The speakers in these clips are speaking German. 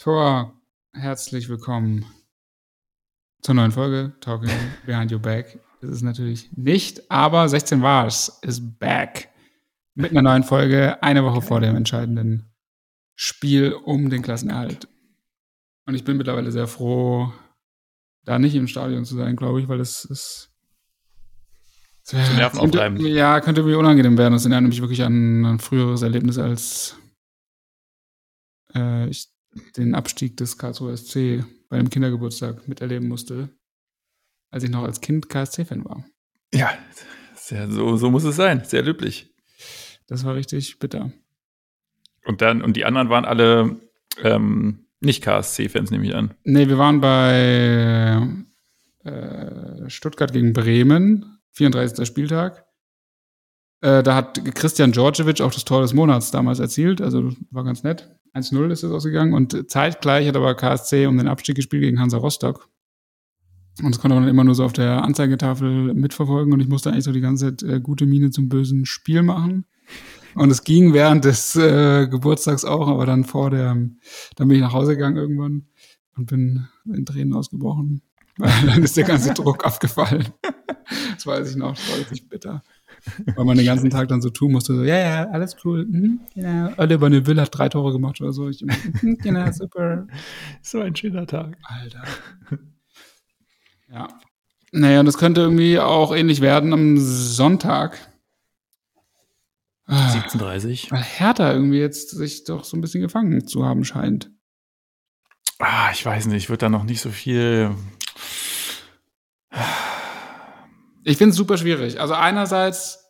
Tor! Herzlich willkommen zur neuen Folge Talking Behind Your Back. Das ist natürlich nicht, aber 16 war es, ist back. Mit einer neuen Folge, eine Woche vor dem entscheidenden Spiel um den Klassenerhalt. Und ich bin mittlerweile sehr froh, da nicht im Stadion zu sein, glaube ich, weil es ist. Zu Nerven könnte, ja, könnte mir unangenehm werden. Das erinnert mich wirklich an ein früheres Erlebnis, als äh, ich den Abstieg des Karlsruher SC bei einem Kindergeburtstag miterleben musste, als ich noch als Kind KSC-Fan war. Ja, sehr, so, so muss es sein. Sehr löblich. Das war richtig bitter. Und dann, und die anderen waren alle ähm, nicht KSC-Fans, nehme ich an. Nee, wir waren bei äh, Stuttgart gegen Bremen, 34. Spieltag. Äh, da hat Christian Djordjevic auch das Tor des Monats damals erzielt, also war ganz nett. 1-0 ist es ausgegangen und zeitgleich hat aber KSC um den Abstieg gespielt gegen Hansa Rostock. Und das konnte man immer nur so auf der Anzeigetafel mitverfolgen und ich musste eigentlich so die ganze Zeit äh, gute Miene zum bösen Spiel machen. Und es ging während des äh, Geburtstags auch, aber dann vor der, dann bin ich nach Hause gegangen irgendwann und bin in Tränen ausgebrochen. dann ist der ganze Druck abgefallen. Das weiß ich noch, das war richtig bitter. Weil man den ganzen Tag dann so tun musste, so, ja, ja, alles cool, mhm, genau. Oliver Neville hat drei Tore gemacht oder so. Ich, mhm, genau, super. So ein schöner Tag. Alter. Ja. Naja, und das könnte irgendwie auch ähnlich werden am Sonntag. 17.30 Weil Hertha irgendwie jetzt sich doch so ein bisschen gefangen zu haben scheint. Ah, ich weiß nicht, ich würde da noch nicht so viel. Ich finde es super schwierig. Also einerseits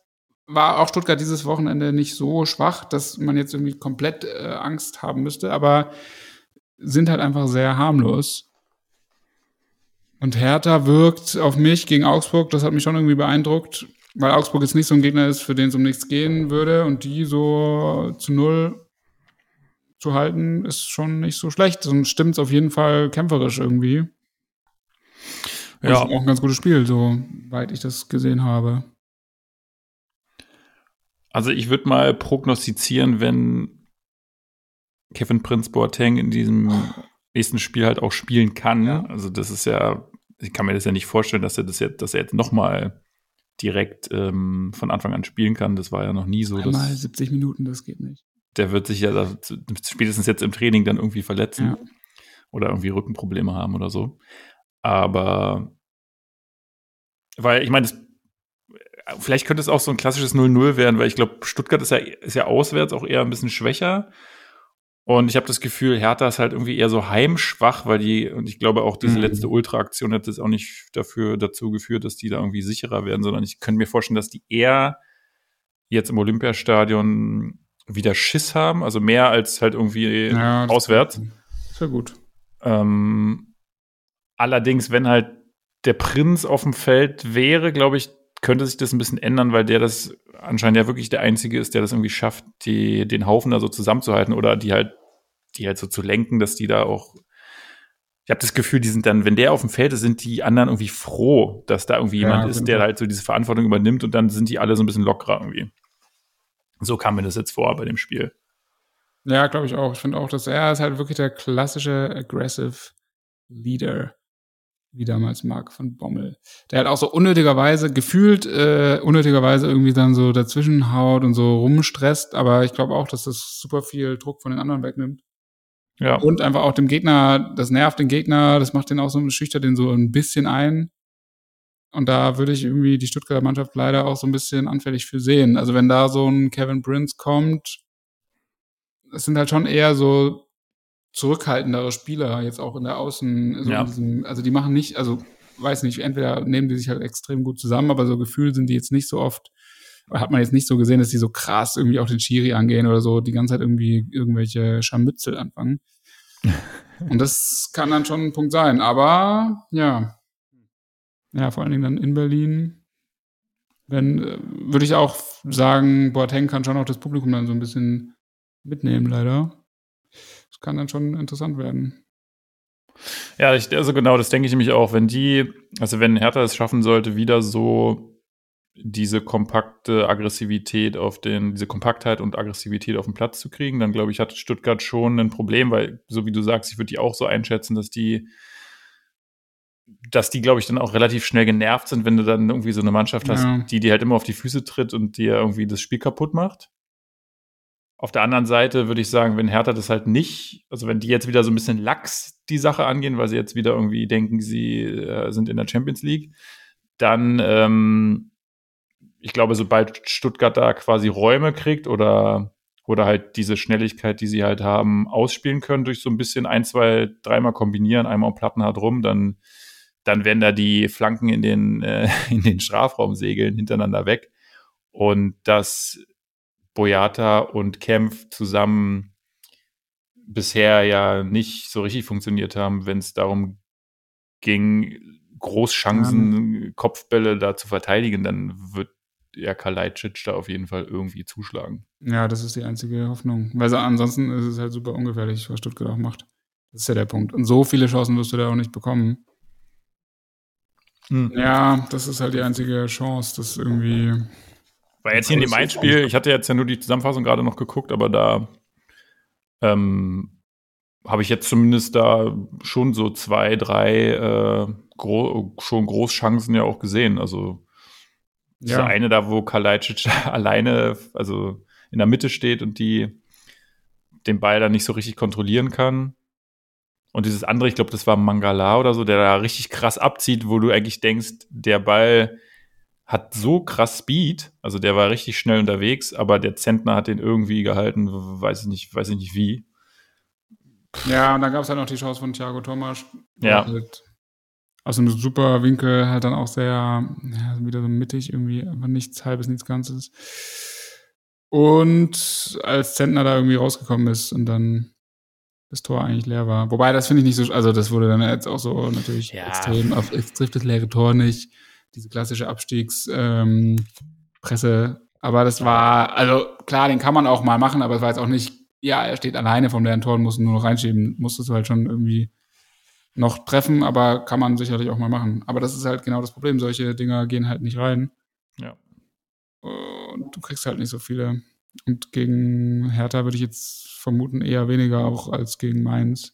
war auch Stuttgart dieses Wochenende nicht so schwach, dass man jetzt irgendwie komplett äh, Angst haben müsste, aber sind halt einfach sehr harmlos. Und Hertha wirkt auf mich gegen Augsburg, das hat mich schon irgendwie beeindruckt, weil Augsburg jetzt nicht so ein Gegner ist, für den es um nichts gehen würde und die so zu null zu halten, ist schon nicht so schlecht und stimmt auf jeden Fall kämpferisch irgendwie. Und ja. Ist auch ein ganz gutes Spiel, soweit ich das gesehen habe. Also ich würde mal prognostizieren, wenn Kevin Prince Boateng in diesem nächsten Spiel halt auch spielen kann. Ja. Also das ist ja, ich kann mir das ja nicht vorstellen, dass er das jetzt, dass er jetzt nochmal direkt ähm, von Anfang an spielen kann. Das war ja noch nie so. Einmal 70 Minuten, das geht nicht. Der wird sich ja da, spätestens jetzt im Training dann irgendwie verletzen ja. oder irgendwie Rückenprobleme haben oder so. Aber weil ich meine, vielleicht könnte es auch so ein klassisches 0-0 werden, weil ich glaube, Stuttgart ist ja, ist ja auswärts auch eher ein bisschen schwächer. Und ich habe das Gefühl, Hertha ist halt irgendwie eher so heimschwach, weil die, und ich glaube auch diese mhm. letzte Ultra-Aktion hat das auch nicht dafür dazu geführt, dass die da irgendwie sicherer werden, sondern ich könnte mir vorstellen, dass die eher jetzt im Olympiastadion wieder Schiss haben, also mehr als halt irgendwie ja, auswärts. Ist ja gut. Ähm, allerdings, wenn halt der Prinz auf dem Feld wäre, glaube ich, könnte sich das ein bisschen ändern, weil der das anscheinend ja wirklich der Einzige ist, der das irgendwie schafft, die, den Haufen da so zusammenzuhalten oder die halt, die halt so zu lenken, dass die da auch. Ich habe das Gefühl, die sind dann, wenn der auf dem Feld ist, sind die anderen irgendwie froh, dass da irgendwie jemand ja, ist, der halt so diese Verantwortung übernimmt und dann sind die alle so ein bisschen lockerer irgendwie. So kam mir das jetzt vor bei dem Spiel. Ja, glaube ich auch. Ich finde auch, dass er ist halt wirklich der klassische aggressive Leader wie damals Marc von Bommel. Der halt auch so unnötigerweise, gefühlt äh, unnötigerweise irgendwie dann so dazwischen haut und so rumstresst, aber ich glaube auch, dass das super viel Druck von den anderen wegnimmt. Ja. Und einfach auch dem Gegner, das nervt den Gegner, das macht den auch so, schüchtert den so ein bisschen ein. Und da würde ich irgendwie die Stuttgarter Mannschaft leider auch so ein bisschen anfällig für sehen. Also wenn da so ein Kevin Prince kommt, es sind halt schon eher so zurückhaltendere Spieler jetzt auch in der Außen. So ja. diesem, also die machen nicht, also weiß nicht, entweder nehmen die sich halt extrem gut zusammen, aber so gefühlt sind die jetzt nicht so oft, hat man jetzt nicht so gesehen, dass die so krass irgendwie auch den Schiri angehen oder so, die ganze Zeit irgendwie irgendwelche Scharmützel anfangen. Und das kann dann schon ein Punkt sein. Aber ja, ja, vor allen Dingen dann in Berlin. Wenn, äh, würde ich auch sagen, Boateng kann schon auch das Publikum dann so ein bisschen mitnehmen, leider kann dann schon interessant werden. Ja, ich, also genau, das denke ich nämlich auch. Wenn die, also wenn Hertha es schaffen sollte, wieder so diese kompakte Aggressivität auf den, diese Kompaktheit und Aggressivität auf den Platz zu kriegen, dann glaube ich, hat Stuttgart schon ein Problem, weil, so wie du sagst, ich würde die auch so einschätzen, dass die, dass die, glaube ich, dann auch relativ schnell genervt sind, wenn du dann irgendwie so eine Mannschaft hast, Ja. die dir halt immer auf die Füße tritt und dir irgendwie das Spiel kaputt macht. Auf der anderen Seite würde ich sagen, wenn Hertha das halt nicht, also wenn die jetzt wieder so ein bisschen lax die Sache angehen, weil sie jetzt wieder irgendwie denken, sie äh, sind in der Champions League, dann, ähm, ich glaube, sobald Stuttgart da quasi Räume kriegt oder, oder halt diese Schnelligkeit, die sie halt haben, ausspielen können durch so ein bisschen ein, zwei, dreimal kombinieren, einmal Plattenhart rum, dann, dann werden da die Flanken in den, äh, in den Strafraum segeln hintereinander weg. Und dass Boyata und Kempf zusammen bisher ja nicht so richtig funktioniert haben, wenn es darum ging, Großchancen, Kopfbälle da zu verteidigen, dann wird ja Kalajdzic da auf jeden Fall irgendwie zuschlagen. Ja, das ist die einzige Hoffnung. Weil so, ansonsten ist es halt super ungefährlich, was Stuttgart auch macht. Das ist ja der Punkt. Und so viele Chancen wirst du da auch nicht bekommen. Ja, das ist halt die einzige Chance, das irgendwie. Weil jetzt hier in dem Mainz-Spiel, ich hatte jetzt ja nur die Zusammenfassung gerade noch geguckt, aber da ähm, habe ich jetzt zumindest da schon so zwei, drei äh, gro schon Großchancen ja auch gesehen. Also ja. so eine da, wo Kalajdzic alleine, also in der Mitte steht und die den Ball dann nicht so richtig kontrollieren kann. Und dieses andere, ich glaube, das war Mangala oder so, der da richtig krass abzieht, wo du eigentlich denkst, der Ball hat so krass Speed, also der war richtig schnell unterwegs, aber der Zentner hat den irgendwie gehalten, weiß ich nicht, weiß ich nicht wie. Ja, und dann gab es halt noch die Chance von Thiago Thomas. Ja. Halt aus einem super Winkel halt dann auch sehr, ja, wieder so mittig, irgendwie einfach nichts halbes, nichts Ganzes. Und als Zentner da irgendwie rausgekommen ist und dann das Tor eigentlich leer war. Wobei, das finde ich nicht so, also das wurde dann jetzt auch so natürlich Ja. extrem, auf, es trifft das leere Tor nicht. Diese klassische Abstiegspresse. Ähm, aber das war, also klar, den kann man auch mal machen, aber es war jetzt auch nicht, ja, er steht alleine vom leeren Tor und muss nur noch reinschieben. Musstest du halt schon irgendwie noch treffen, aber kann man sicherlich auch mal machen. Aber das ist halt genau das Problem. Solche Dinger gehen halt nicht rein. Ja. Und du kriegst halt nicht so viele. Und gegen Hertha würde ich jetzt vermuten eher weniger auch als gegen Mainz,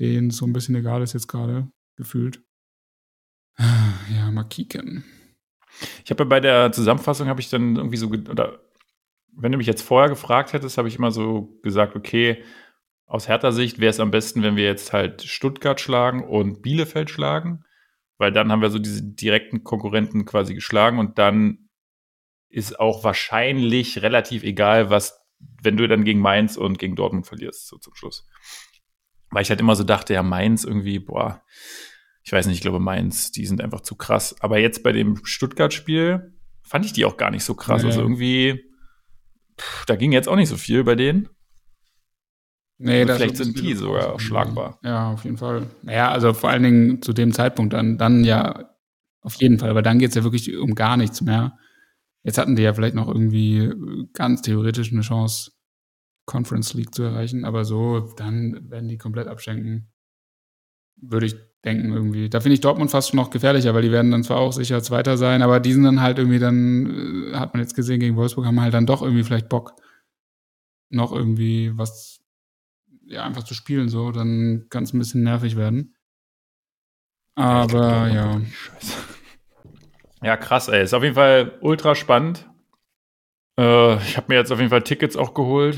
denen so ein bisschen egal ist jetzt gerade gefühlt. Ja, mal kicken. Ich habe ja bei der Zusammenfassung habe ich dann irgendwie so, oder wenn du mich jetzt vorher gefragt hättest, habe ich immer so gesagt, okay, aus härter Sicht wäre es am besten, wenn wir jetzt halt Stuttgart schlagen und Bielefeld schlagen, weil dann haben wir so diese direkten Konkurrenten quasi geschlagen und dann ist auch wahrscheinlich relativ egal, was, wenn du dann gegen Mainz und gegen Dortmund verlierst, so zum Schluss. Weil ich halt immer so dachte, ja, Mainz irgendwie, boah, ich weiß nicht, ich glaube Mainz, die sind einfach zu krass. Aber jetzt bei dem Stuttgart-Spiel fand ich die auch gar nicht so krass. Nee. Also irgendwie, pff, da ging jetzt auch nicht so viel bei denen. Nee, Also das vielleicht sind die sogar auch schlagbar. Ja, auf jeden Fall. Naja, also vor allen Dingen zu dem Zeitpunkt dann, dann ja auf jeden Fall, weil dann geht's ja wirklich um gar nichts mehr. Jetzt hatten die ja vielleicht noch irgendwie ganz theoretisch eine Chance, Conference League zu erreichen, aber so, dann werden die komplett abschenken. Würde ich denken irgendwie. Da finde ich Dortmund fast schon noch gefährlicher, weil die werden dann zwar auch sicher Zweiter sein, aber die sind dann halt irgendwie dann, äh, hat man jetzt gesehen gegen Wolfsburg, haben halt dann doch irgendwie vielleicht Bock, noch irgendwie was ja, einfach zu spielen, so, dann kann es ein bisschen nervig werden. Aber ja. Scheiße. Ja, krass, ey. Ist auf jeden Fall ultra spannend. Äh, ich habe mir jetzt auf jeden Fall Tickets auch geholt.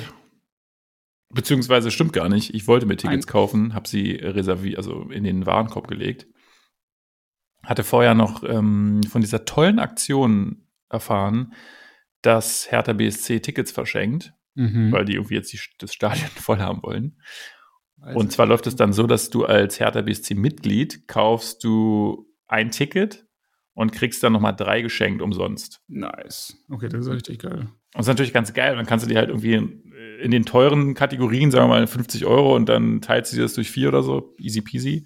Beziehungsweise stimmt gar nicht. Ich wollte mir Tickets Nein. kaufen, habe sie reserviert, also in den Warenkorb gelegt. Hatte vorher noch ähm, von dieser tollen Aktion erfahren, dass Hertha BSC Tickets verschenkt, Mhm. weil die irgendwie jetzt die, das Stadion voll haben wollen. Also, Und zwar läuft es dann so, dass du als Hertha BSC Mitglied kaufst du ein Ticket und kriegst dann nochmal drei geschenkt umsonst. nice. Okay, das ist richtig geil. Und das ist natürlich ganz geil. Dann kannst du dir halt irgendwie in, den teuren Kategorien, sagen wir mal 50 Euro und dann teilst du dir das durch vier oder so. Easy peasy.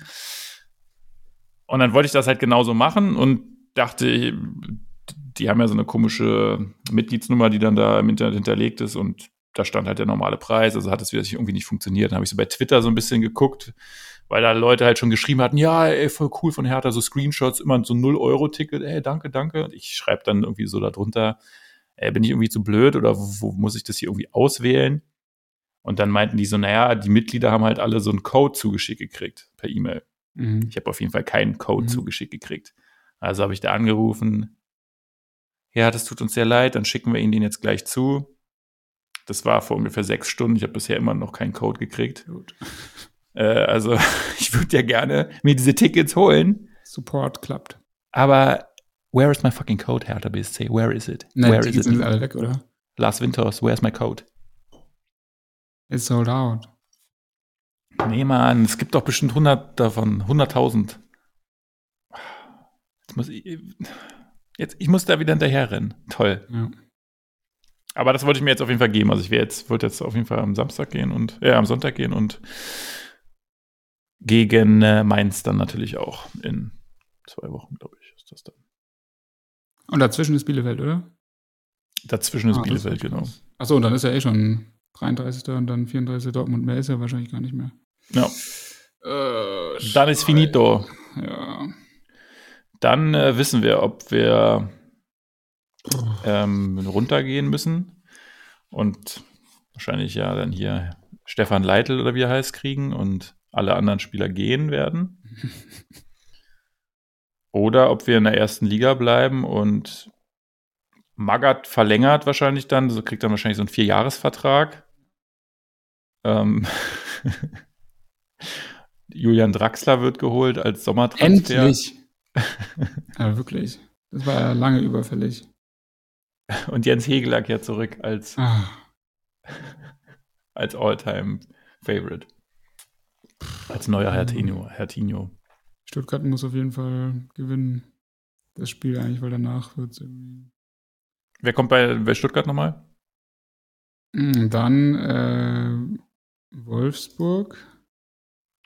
Und dann wollte ich das halt genauso machen und dachte, die haben ja so eine komische Mitgliedsnummer, die dann da im Internet hinterlegt ist und da stand halt der normale Preis, also hat es wieder sich irgendwie nicht funktioniert. Dann habe ich so bei Twitter so ein bisschen geguckt, weil da Leute halt schon geschrieben hatten, ja, ey, voll cool von Hertha, so Screenshots, immer so ein 0-Euro-Ticket, ey, danke, danke. Und ich schreibe dann irgendwie so darunter, ey, bin ich irgendwie zu blöd oder wo, wo muss ich das hier irgendwie auswählen? Und dann meinten die so, naja, die Mitglieder haben halt alle so einen Code zugeschickt gekriegt per E-Mail. Mhm. Ich habe auf jeden Fall keinen Code mhm. zugeschickt gekriegt. Also habe ich da angerufen, ja, das tut uns sehr leid, dann schicken wir Ihnen den jetzt gleich zu. Das war vor ungefähr sechs Stunden. Ich habe bisher immer noch keinen Code gekriegt. Äh, also ich würde ja gerne mir diese Tickets holen. Support klappt. Aber where is my fucking code, Hertha BSC? Where is it? Nein, where die is it? sind alle weg, oder? Last Winters, where's my code? It's sold out. Nee, Mann, es gibt doch bestimmt 100 davon, 100.000. Jetzt muss ich, jetzt, ich muss da wieder hinterher rennen. Toll. Ja. Aber das wollte ich mir jetzt auf jeden Fall geben. Also ich jetzt, wollte jetzt auf jeden Fall am Samstag gehen und, ja, am Sonntag gehen und gegen äh, Mainz dann natürlich auch in zwei Wochen, glaube ich, ist das dann. Und dazwischen ist Bielefeld, oder? Dazwischen ist ah, Bielefeld, genau. Achso, und dann ist ja eh schon 33. und dann 34. Dortmund. Mehr ist ja wahrscheinlich gar nicht mehr. Ja. Äh, dann ist finito. Ja. Dann äh, wissen wir, ob wir ähm, runtergehen müssen und wahrscheinlich ja dann hier Stefan Leitl oder wie er heißt kriegen und alle anderen Spieler gehen werden. Oder ob wir in der ersten Liga bleiben und Magath verlängert wahrscheinlich dann, so also kriegt dann wahrscheinlich so einen Vierjahresvertrag. Ähm Julian Draxler wird geholt als Sommertransfer. Endlich! ja, wirklich. Das war ja lange überfällig. Und Jens Hegeler kehrt zurück als, ah. als All-Time-Favorite. Als neuer Hertinho. Hertinho. Stuttgart muss auf jeden Fall gewinnen. Das Spiel eigentlich, weil danach wird es irgendwie. Wer kommt bei, bei Stuttgart nochmal? Hm, dann äh, Wolfsburg.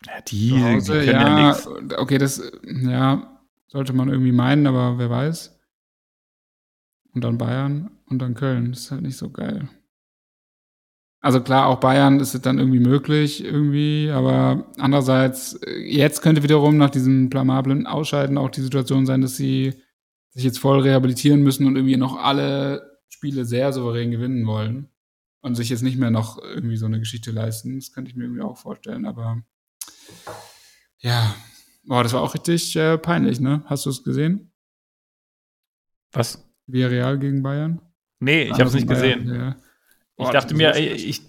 Ja, die, die können ja, ja nichts. Okay, das ja, sollte man irgendwie meinen, aber wer weiß und dann Bayern und dann Köln. Das ist halt nicht so geil. Also klar, auch Bayern ist es dann irgendwie möglich, irgendwie, aber andererseits, jetzt könnte wiederum nach diesem blamablen Ausscheiden auch die Situation sein, dass sie sich jetzt voll rehabilitieren müssen und irgendwie noch alle Spiele sehr souverän gewinnen wollen und sich jetzt nicht mehr noch irgendwie so eine Geschichte leisten. Das könnte ich mir irgendwie auch vorstellen, aber ja, boah, das war auch richtig äh, peinlich, ne? Hast du es gesehen? Was? Villarreal gegen Bayern? Nee, ich habe es nicht Bayern, gesehen. Ja. Ich dachte mir, ich, ich,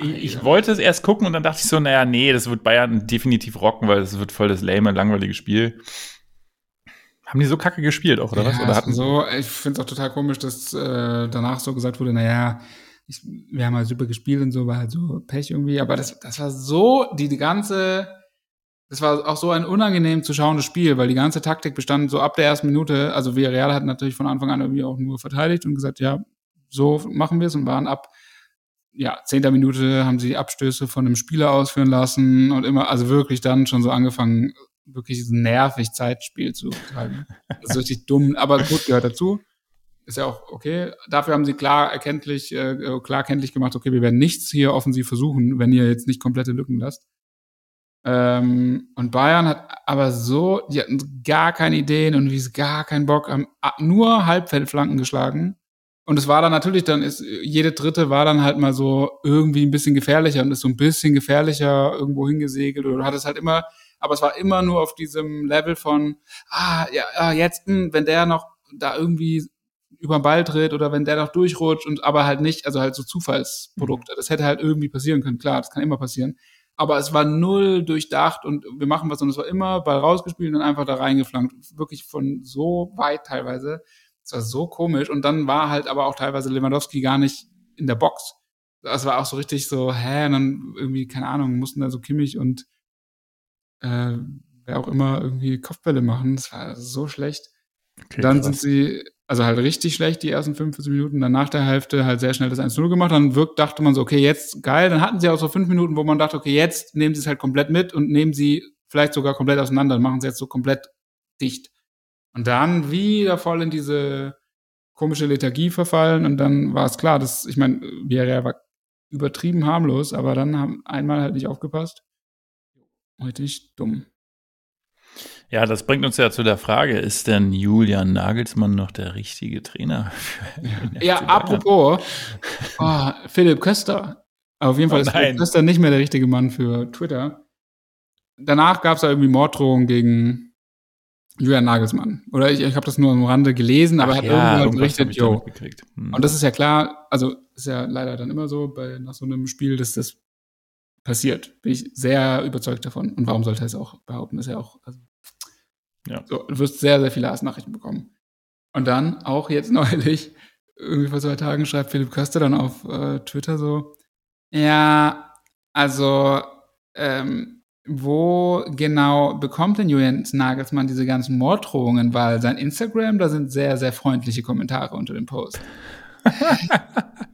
ich, wollte es erst gucken und dann dachte ich so, naja, nee, das wird Bayern definitiv rocken, weil es wird voll das lame, langweilige Spiel. Haben die so kacke gespielt auch, oder ja, was? Oder hatten so, ich finde es auch total komisch, dass äh, danach so gesagt wurde, naja, ich, wir haben halt super gespielt und so, war halt so Pech irgendwie, aber das, das war so, die, die ganze das war auch so ein unangenehm zu schauendes Spiel, weil die ganze Taktik bestand so ab der ersten Minute, also Villarreal hat natürlich von Anfang an irgendwie auch nur verteidigt und gesagt, ja, so machen wir es und waren ab ja, zehnter Minute haben sie Abstöße von einem Spieler ausführen lassen und immer, also wirklich dann schon so angefangen, wirklich nervig Zeitspiel zu betreiben. Das ist richtig dumm, aber gut, gehört dazu. Ist ja auch okay. Dafür haben sie klar erkenntlich, äh, klar kenntlich gemacht, okay, wir werden nichts hier offensiv versuchen, wenn ihr jetzt nicht komplette Lücken lasst. Ähm, und Bayern hat aber so, die hatten gar keine Ideen und wie es gar keinen Bock, haben nur Halbfeldflanken geschlagen. Und es war dann natürlich, dann ist, jede dritte war dann halt mal so irgendwie ein bisschen gefährlicher und ist so ein bisschen gefährlicher irgendwo hingesegelt oder hat es halt immer, aber es war immer nur auf diesem Level von, ah, ja, ah, jetzt, mh, hm, wenn der noch da irgendwie über den Ball tritt oder wenn der noch durchrutscht und aber halt nicht, also halt so Zufallsprodukte. Das hätte halt irgendwie passieren können, klar, das kann immer passieren aber es war null durchdacht und wir machen was und es war immer Ball rausgespielt und einfach da reingeflankt. Wirklich von so weit teilweise. Es war so komisch und dann war halt aber auch teilweise Lewandowski gar nicht in der Box. Das war auch so richtig so, hä, und dann irgendwie, keine Ahnung, mussten da so Kimmich und äh, wer auch immer irgendwie Kopfbälle machen. Das war so schlecht. Okay, dann krass. sind sie also halt richtig schlecht die ersten 45 Minuten, dann nach der Hälfte halt sehr schnell das 1-0 gemacht, dann wirkt, dachte man so, okay, jetzt geil, dann hatten sie auch so fünf Minuten, wo man dachte, okay, jetzt nehmen sie es halt komplett mit und nehmen sie vielleicht sogar komplett auseinander, machen sie jetzt so komplett dicht. Und dann wieder voll in diese komische Lethargie verfallen und dann war es klar, dass, ich meine, Villarreal war übertrieben harmlos, aber dann haben einmal halt nicht aufgepasst. richtig dumm. Ja, das bringt uns ja zu der Frage, ist denn Julian Nagelsmann noch der richtige Trainer? ja, apropos, oh, Philipp Köster. Auf jeden Fall ist oh Philipp Köster nicht mehr der richtige Mann für Twitter. Danach gab es da irgendwie Morddrohungen gegen Julian Nagelsmann. Oder ich, ich habe das nur am Rande gelesen, aber er hat ja, irgendwann berichtet, yo. Hm. Und das ist ja klar, also ist ja leider dann immer so bei nach so einem Spiel, dass das passiert. Bin ich sehr überzeugt davon. Und warum sollte er es auch behaupten? Ist ja auch, also, ja. So, du wirst sehr, sehr viele Hassnachrichten bekommen. Und dann auch jetzt neulich, irgendwie vor zwei Tagen, schreibt Philipp Köster dann auf äh, Twitter so, ja, also, ähm, wo genau bekommt denn Julian Nagelsmann diese ganzen Morddrohungen? Weil sein Instagram, da sind sehr, sehr freundliche Kommentare unter dem Post.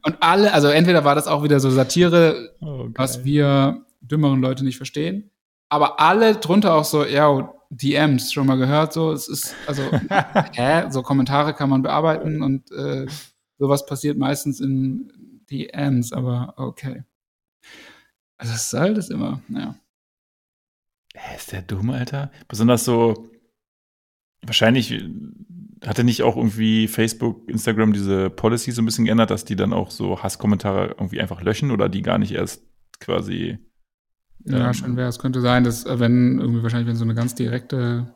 und alle, also entweder war das auch wieder so Satire, oh, was wir dümmeren Leute nicht verstehen, aber alle drunter auch so, ja, DMs schon mal gehört, so, es ist, also, hä, so Kommentare kann man bearbeiten und äh, sowas passiert meistens in DMs, aber okay. Also, das ist halt das immer, naja. Ist der dumm, Alter? Besonders so, wahrscheinlich hat er nicht auch irgendwie Facebook, Instagram diese Policy so ein bisschen geändert, dass die dann auch so Hasskommentare irgendwie einfach löschen oder die gar nicht erst quasi. Ja, ähm, schon wäre. Es könnte sein, dass, äh, wenn irgendwie wahrscheinlich, wenn so eine ganz direkte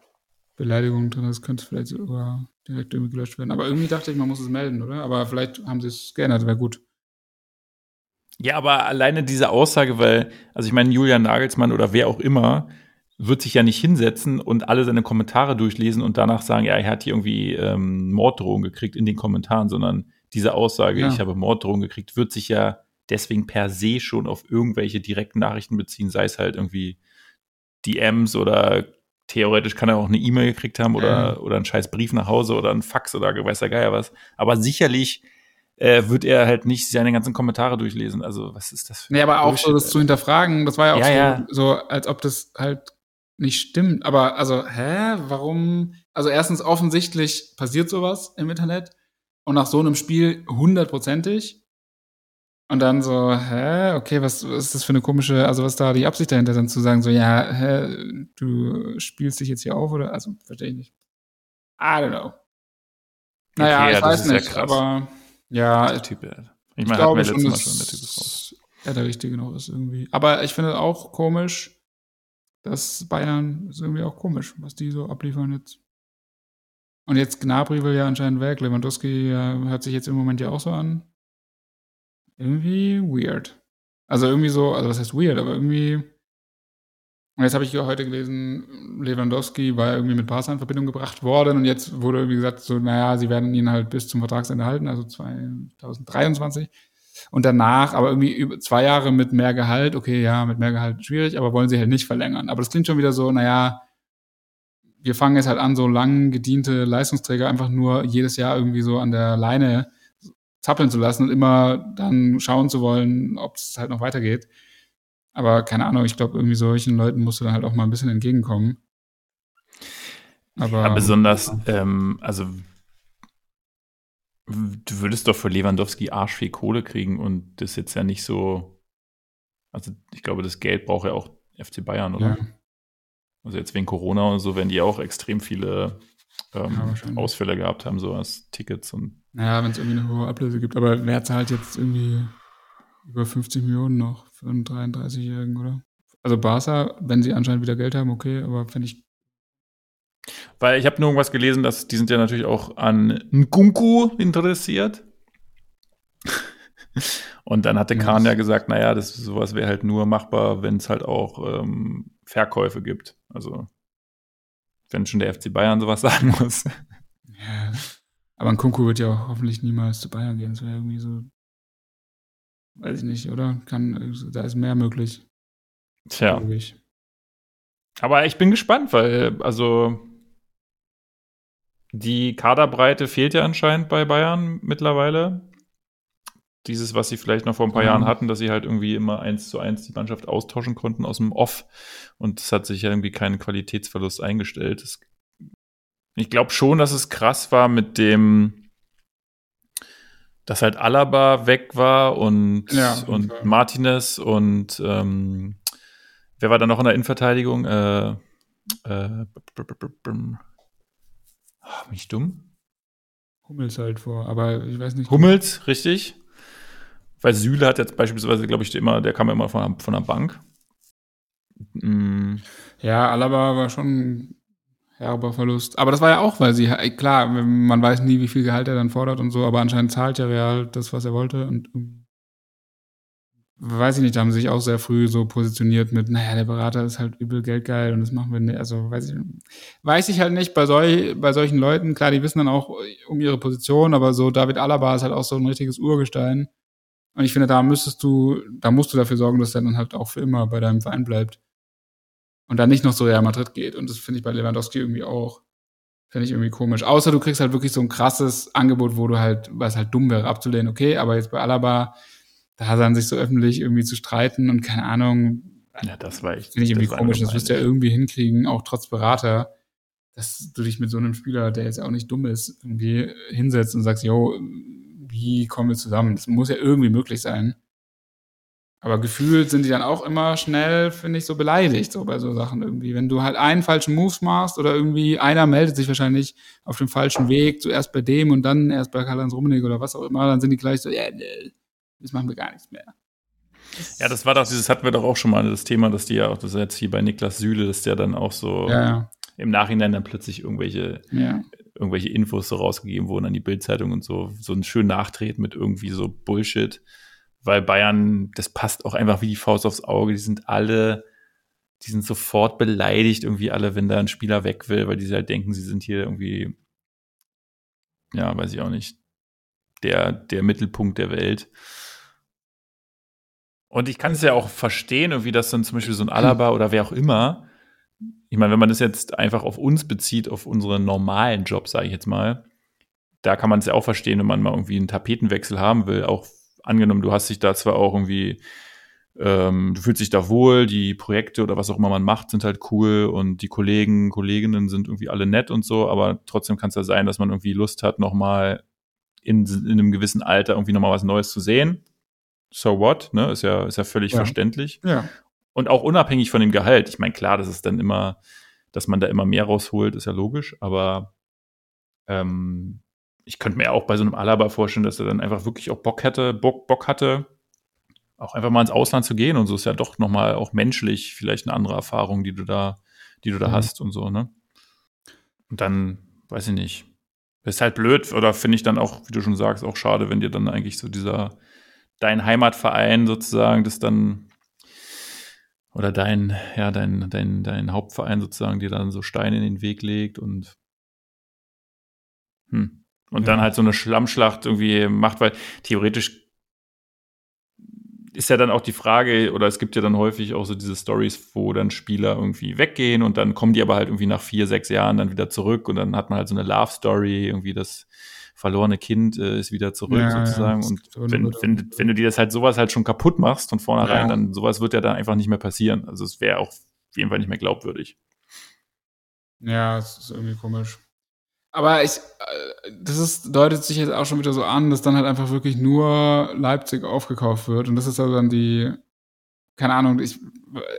Beleidigung drin ist, könnte es vielleicht sogar direkt irgendwie gelöscht werden. Aber irgendwie dachte ich, man muss es melden, oder? Aber vielleicht haben sie es geändert, wäre gut. Ja, aber alleine diese Aussage, weil, also ich meine, Julian Nagelsmann oder wer auch immer, wird sich ja nicht hinsetzen und alle seine Kommentare durchlesen und danach sagen, ja, er hat hier irgendwie ähm, Morddrohungen gekriegt in den Kommentaren, sondern diese Aussage, ja. ich habe Morddrohungen gekriegt, wird sich ja deswegen per se schon auf irgendwelche direkten Nachrichten beziehen, sei es halt irgendwie DMs oder theoretisch kann er auch eine E-Mail gekriegt haben oder, ja. oder einen scheiß Brief nach Hause oder ein Fax oder weiß der Geier was. Aber sicherlich äh, wird er halt nicht seine ganzen Kommentare durchlesen. Also, was ist das für Nee, aber auch so das zu hinterfragen, das war ja auch ja, so, ja. so, als ob das halt nicht stimmt. Aber also, hä, warum? Also erstens offensichtlich passiert sowas im Internet und nach so einem Spiel hundertprozentig. Und dann so, hä, okay, was, was ist das für eine komische, also was ist da die Absicht dahinter, dann zu sagen, so, ja, hä, du spielst dich jetzt hier auf oder, also, verstehe ich nicht. I don't know. Naja, okay, ich ja, weiß nicht, ja aber ja. Der Typ, ja. Ich, ich meine, glaube Mal schon, der Typ ist raus. Ja, der Richtige noch ist irgendwie. Aber ich finde auch komisch, dass Bayern ist irgendwie auch komisch, was die so abliefern jetzt. Und jetzt Gnabry will ja anscheinend weg. Lewandowski ja, hört sich jetzt im Moment ja auch so an. Irgendwie weird. Also irgendwie so, also was heißt weird, aber irgendwie. Und jetzt habe ich heute gelesen, Lewandowski war irgendwie mit Barca in Verbindung gebracht worden und jetzt wurde irgendwie gesagt, so, naja, sie werden ihn halt bis zum Vertragsende halten, also 2023. Und danach, aber irgendwie über zwei Jahre mit mehr Gehalt, okay, ja, mit mehr Gehalt schwierig, aber wollen sie halt nicht verlängern. Aber das klingt schon wieder so, naja, wir fangen jetzt halt an, so lang gediente Leistungsträger einfach nur jedes Jahr irgendwie so an der Leine zappeln zu lassen und immer dann schauen zu wollen, ob es halt noch weitergeht. Aber keine Ahnung, ich glaube, irgendwie solchen Leuten musst du dann halt auch mal ein bisschen entgegenkommen. Aber ja, besonders, ähm, also du würdest doch für Lewandowski arschviel Kohle kriegen und das jetzt ja nicht so. Also ich glaube, das Geld braucht ja auch FC Bayern, oder? Ja. Also jetzt wegen Corona und so, wenn die auch extrem viele ähm, ja, Ausfälle gehabt haben, so als Tickets und. Naja, wenn es irgendwie eine hohe Ablöse gibt, aber wer zahlt jetzt irgendwie über 50 Millionen noch für einen 33-Jährigen, oder? Also Barca, wenn sie anscheinend wieder Geld haben, okay, aber fände ich weil ich habe nur irgendwas gelesen, dass die sind ja natürlich auch an Nkunku interessiert. Und dann hatte Kahn ja gesagt, naja, das sowas wäre halt nur machbar, wenn es halt auch ähm, Verkäufe gibt. Also wenn schon der FC Bayern sowas sagen muss. Ja. Aber ein Kunku wird ja auch hoffentlich niemals zu Bayern gehen. Das wäre irgendwie so, weiß ich nicht, oder? Kann, da ist mehr möglich. Tja. Aber ich bin gespannt, weil, also die Kaderbreite fehlt ja anscheinend bei Bayern mittlerweile. Dieses, was sie vielleicht noch vor ein paar mhm. Jahren hatten, dass sie halt irgendwie immer eins zu eins die Mannschaft austauschen konnten aus dem Off. Und es hat sich ja irgendwie keinen Qualitätsverlust eingestellt. Das, ich glaube schon, dass es krass war mit dem, dass halt Alaba weg war und, ja, und Martinez und ähm, wer war da noch in der Innenverteidigung? Äh, äh, bin ich dumm? Hummels halt vor, aber ich weiß nicht. Hummels, richtig. Weil Süle hat jetzt beispielsweise, glaube ich, immer, der kam immer von, von der Bank. Mm. Ja, Alaba war schon herber Verlust. Aber das war ja auch, weil sie, klar, man weiß nie, wie viel Gehalt er dann fordert und so, aber anscheinend zahlt ja Real das, was er wollte und weiß ich nicht, da haben sie sich auch sehr früh so positioniert mit, naja, der Berater ist halt übel geldgeil und das machen wir nicht. Also weiß ich, weiß ich halt nicht bei, sol bei solchen Leuten. Klar, die wissen dann auch um ihre Position, aber so David Alaba ist halt auch so ein richtiges Urgestein. Und ich finde, da müsstest du, da musst du dafür sorgen, dass er dann halt auch für immer bei deinem Verein bleibt. Und dann nicht noch so Real Madrid geht. Und das finde ich bei Lewandowski irgendwie auch, finde ich irgendwie komisch. Außer du kriegst halt wirklich so ein krasses Angebot, wo du halt, was halt dumm wäre abzulehnen, okay, aber jetzt bei Alaba, da dann sich so öffentlich irgendwie zu streiten und keine Ahnung. Ja, das war echt. Finde ich irgendwie komisch, das wirst du ja irgendwie hinkriegen, auch trotz Berater, dass du dich mit so einem Spieler, der jetzt auch nicht dumm ist, irgendwie hinsetzt und sagst, yo, wie kommen wir zusammen? Das muss ja irgendwie möglich sein. Aber gefühlt sind die dann auch immer schnell, finde ich, so beleidigt, so bei so Sachen irgendwie. Wenn du halt einen falschen Move machst oder irgendwie einer meldet sich wahrscheinlich auf dem falschen Weg, zuerst bei dem und dann erst bei Karl-Heinz Rummenigge oder was auch immer, dann sind die gleich so, ja, nee, jetzt machen wir gar nichts mehr. ja, das war doch, dieses hatten wir doch auch schon mal das Thema, dass die ja auch, das ist jetzt hier bei Niklas Süle, dass der dann auch so ja, im Nachhinein dann plötzlich irgendwelche, ja. irgendwelche Infos so rausgegeben wurden an die Bildzeitung und so, so einen schönen Nachtreten mit irgendwie so Bullshit. Weil Bayern, das passt auch einfach wie die Faust aufs Auge. Die sind alle, die sind sofort beleidigt, irgendwie alle, wenn da ein Spieler weg will, weil die halt denken, sie sind hier irgendwie, ja, weiß ich auch nicht, der, der Mittelpunkt der Welt. Und ich kann es ja auch verstehen, irgendwie, dass dann zum Beispiel so ein Alaba oder wer auch immer, ich meine, wenn man das jetzt einfach auf uns bezieht, auf unseren normalen Job, sage ich jetzt mal, da kann man es ja auch verstehen, wenn man mal irgendwie einen Tapetenwechsel haben will. Auch angenommen, du hast dich da zwar auch irgendwie, ähm, du fühlst dich da wohl, die Projekte oder was auch immer man macht, sind halt cool und die Kollegen, Kolleginnen sind irgendwie alle nett und so, aber trotzdem kann es ja sein, dass man irgendwie Lust hat, nochmal in, in einem gewissen Alter irgendwie nochmal was Neues zu sehen so what, ne? Ist ja, ist ja völlig ja. verständlich. Ja. Und auch unabhängig von dem Gehalt. Ich meine, klar, das ist dann immer, dass man da immer mehr rausholt, ist ja logisch, aber ähm, ich könnte mir auch bei so einem Alaba vorstellen, dass er dann einfach wirklich auch Bock hätte, Bock, Bock hatte, auch einfach mal ins Ausland zu gehen und so ist ja doch nochmal auch menschlich vielleicht eine andere Erfahrung, die du da, die du da mhm. hast und so, ne? Und dann, weiß ich nicht. Ist halt blöd oder finde ich dann auch, wie du schon sagst, auch schade, wenn dir dann eigentlich so dieser dein Heimatverein sozusagen das dann oder dein, ja, dein, dein, dein Hauptverein sozusagen dir dann so Steine in den Weg legt und hm. Und ja. dann halt so eine Schlammschlacht irgendwie macht, weil theoretisch ist ja dann auch die Frage, oder es gibt ja dann häufig auch so diese Stories, wo dann Spieler irgendwie weggehen und dann kommen die aber halt irgendwie nach vier, sechs Jahren dann wieder zurück und dann hat man halt so eine Love Story, irgendwie das verlorene Kind äh, ist wieder zurück ja, sozusagen. Ja, und wenn, wenn, wenn du dir das halt sowas halt schon kaputt machst von vornherein, ja. dann sowas wird ja dann einfach nicht mehr passieren. Also es wäre auch auf jeden Fall nicht mehr glaubwürdig. Ja, es ist irgendwie komisch. Aber ich, äh, das ist, deutet sich jetzt auch schon wieder so an, dass dann halt einfach wirklich nur Leipzig aufgekauft wird. Und das ist also dann die, keine Ahnung, ich,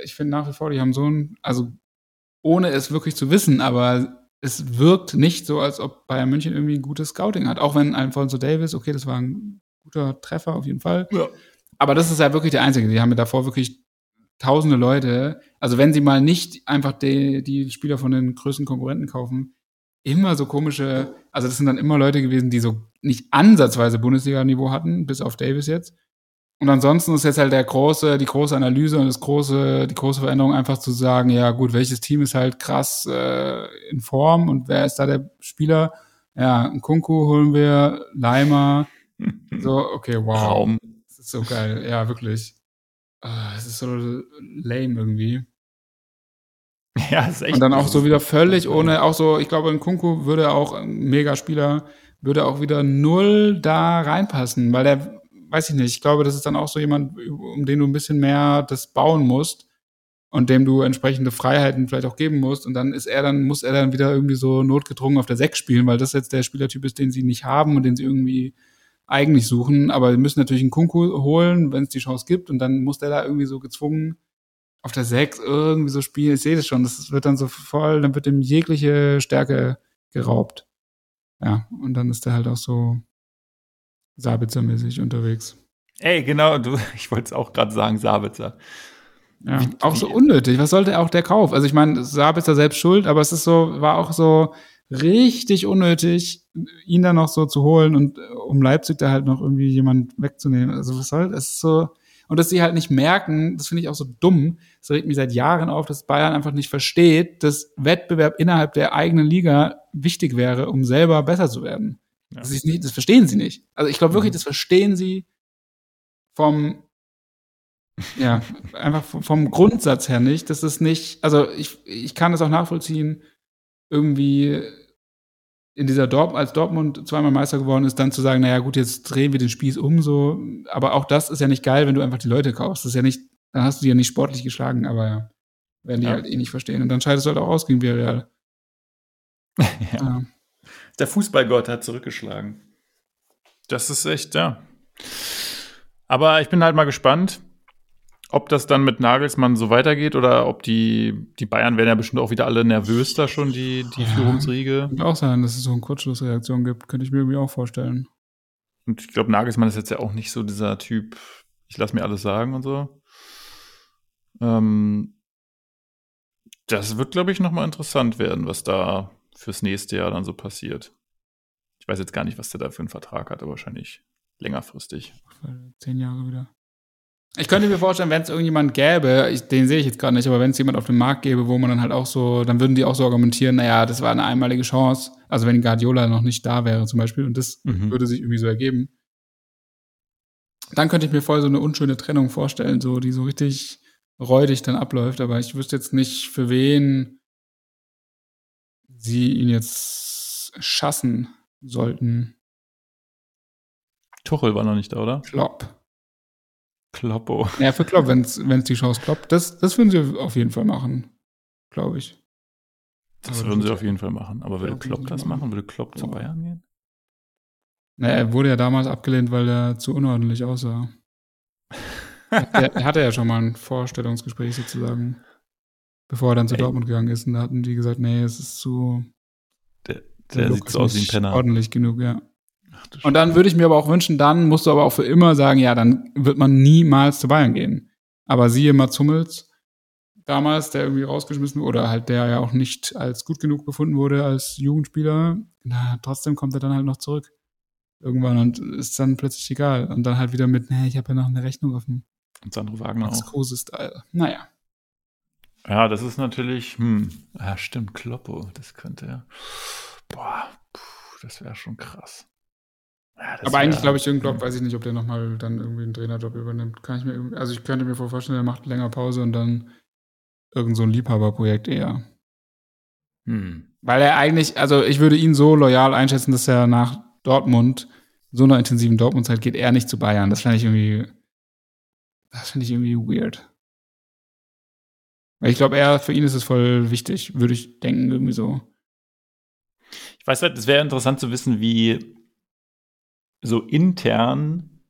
ich finde nach wie vor, die haben so ein, also ohne es wirklich zu wissen, aber es wirkt nicht so, als ob Bayern München irgendwie ein gutes Scouting hat. Auch wenn Alfonso Davis, okay, das war ein guter Treffer auf jeden Fall. Ja. Aber das ist ja wirklich der einzige. Die haben mir davor wirklich tausende Leute. Also wenn sie mal nicht einfach die, die Spieler von den größten Konkurrenten kaufen, immer so komische, also das sind dann immer Leute gewesen, die so nicht ansatzweise Bundesliga-Niveau hatten, bis auf Davis jetzt. Und ansonsten ist jetzt halt der große, die große Analyse und das große, die große Veränderung einfach zu sagen, ja gut, welches Team ist halt krass äh, in Form und wer ist da der Spieler? Ja, Kunku holen wir, Leimer. so, okay, wow. Raum. Das ist so geil, ja, wirklich. Ah, es ist so lame irgendwie. Ja, ist echt. Und dann auch so wieder völlig ohne, auch so, ich glaube, ein Kunku würde auch ein Megaspieler, würde auch wieder null da reinpassen, weil der weiß ich nicht, ich glaube, das ist dann auch so jemand, um den du ein bisschen mehr das bauen musst und dem du entsprechende Freiheiten vielleicht auch geben musst. Und dann ist er dann, muss er dann wieder irgendwie so notgedrungen auf der 6 spielen, weil das jetzt der Spielertyp ist, den sie nicht haben und den sie irgendwie eigentlich suchen. Aber sie müssen natürlich einen Kunku holen, wenn es die Chance gibt. Und dann muss der da irgendwie so gezwungen auf der 6 irgendwie so spielen. Ich sehe das schon. Das wird dann so voll, dann wird ihm jegliche Stärke geraubt. Ja, und dann ist er halt auch so Sabitzer-mäßig unterwegs. Ey, genau, du, ich wollte es auch gerade sagen, Sabitzer. Ja, wie, auch so unnötig. Was sollte auch der Kauf? Also ich meine, Sabitzer selbst schuld, aber es ist so, war auch so richtig unnötig, ihn dann noch so zu holen und äh, um Leipzig da halt noch irgendwie jemand wegzunehmen. Also was soll das? Ist so, und dass sie halt nicht merken, das finde ich auch so dumm. Das regt mich seit Jahren auf, dass Bayern einfach nicht versteht, dass Wettbewerb innerhalb der eigenen Liga wichtig wäre, um selber besser zu werden. Ja. Das, nicht, das verstehen sie nicht. Also ich glaube wirklich, mhm. das verstehen sie vom, ja, einfach vom Grundsatz her nicht. Das ist nicht, also ich, ich kann das auch nachvollziehen, irgendwie in dieser Dortmund, als Dortmund zweimal Meister geworden ist, dann zu sagen, naja gut, jetzt drehen wir den Spieß um so. Aber auch das ist ja nicht geil, wenn du einfach die Leute kaufst. Das ist ja nicht, dann hast du die ja nicht sportlich geschlagen, aber werden die ja. halt eh nicht verstehen. Und dann scheidest du halt auch aus gegen Villarreal. ja. ja. Der Fußballgott hat zurückgeschlagen. Das ist echt, ja. Aber ich bin halt mal gespannt, ob das dann mit Nagelsmann so weitergeht oder ob die, die Bayern werden ja bestimmt auch wieder alle nervös da schon, die, die ja, Führungsriege. Kann auch sein, dass es so eine Kurzschlussreaktion gibt, könnte ich mir irgendwie auch vorstellen. Und ich glaube, Nagelsmann ist jetzt ja auch nicht so dieser Typ, ich lasse mir alles sagen und so. Ähm, das wird, glaube ich, nochmal interessant werden, was da fürs nächste Jahr dann so passiert. Ich weiß jetzt gar nicht, was der da für einen Vertrag hat, aber wahrscheinlich längerfristig. Zehn Jahre wieder. Ich könnte mir vorstellen, wenn es irgendjemand gäbe, ich, den sehe ich jetzt gerade nicht, aber wenn es jemand auf dem Markt gäbe, wo man dann halt auch so, dann würden die auch so argumentieren, naja, das war eine einmalige Chance. Also wenn Guardiola noch nicht da wäre zum Beispiel und das mhm. würde sich irgendwie so ergeben, dann könnte ich mir voll so eine unschöne Trennung vorstellen, so die so richtig räudig dann abläuft. Aber ich wüsste jetzt nicht, für wen sie ihn jetzt schassen sollten. Tuchel war noch nicht da, oder? Klopp. Kloppo. Ja, für Klopp, wenn es die Chance klappt. Das, das würden sie auf jeden Fall machen, glaube ich. Das Aber würden sie auf jeden Fall machen. Aber würde Klopp das machen? Würde Klopp oh. zu Bayern gehen? Naja, er wurde ja damals abgelehnt, weil er zu unordentlich aussah. er, er, hatte ja schon mal ein Vorstellungsgespräch sozusagen, bevor er dann zu Ey. Dortmund gegangen ist. Und da hatten die gesagt, nee, es ist zu. Der, der, der sieht so aus wie ein Penner. Ordentlich genug, ja. Und dann würde ich mir aber auch wünschen, dann musst du aber auch für immer sagen, ja, dann wird man niemals zu Bayern gehen. Aber siehe Mats Hummels, damals, der irgendwie rausgeschmissen wurde, oder halt der ja auch nicht als gut genug befunden wurde als Jugendspieler, na, trotzdem kommt er dann halt noch zurück. Irgendwann und ist dann plötzlich egal. Und dann halt wieder mit, nee, ich habe ja noch eine Rechnung auf dem und Sandro Wagner auch. große Style. Naja. Ja, das ist natürlich, hm, ja, stimmt, Kloppo, das könnte ja, boah, puh, das wäre schon krass. Ja, aber eigentlich glaube ich, Jürgen Klopp, weiß ich nicht, ob der nochmal dann irgendwie einen Trainerjob übernimmt. Kann ich mir also ich könnte mir vorstellen, er macht länger Pause und dann irgend so ein Liebhaberprojekt eher. Hm. Weil er eigentlich, also ich würde ihn so loyal einschätzen, dass er nach Dortmund, so einer intensiven Dortmund-Zeit geht er nicht zu Bayern. Das fände ich irgendwie, das finde ich irgendwie weird. Ich glaube, er, für ihn ist es voll wichtig, würde ich denken, irgendwie so. Ich weiß halt, es wäre interessant zu wissen, wie so intern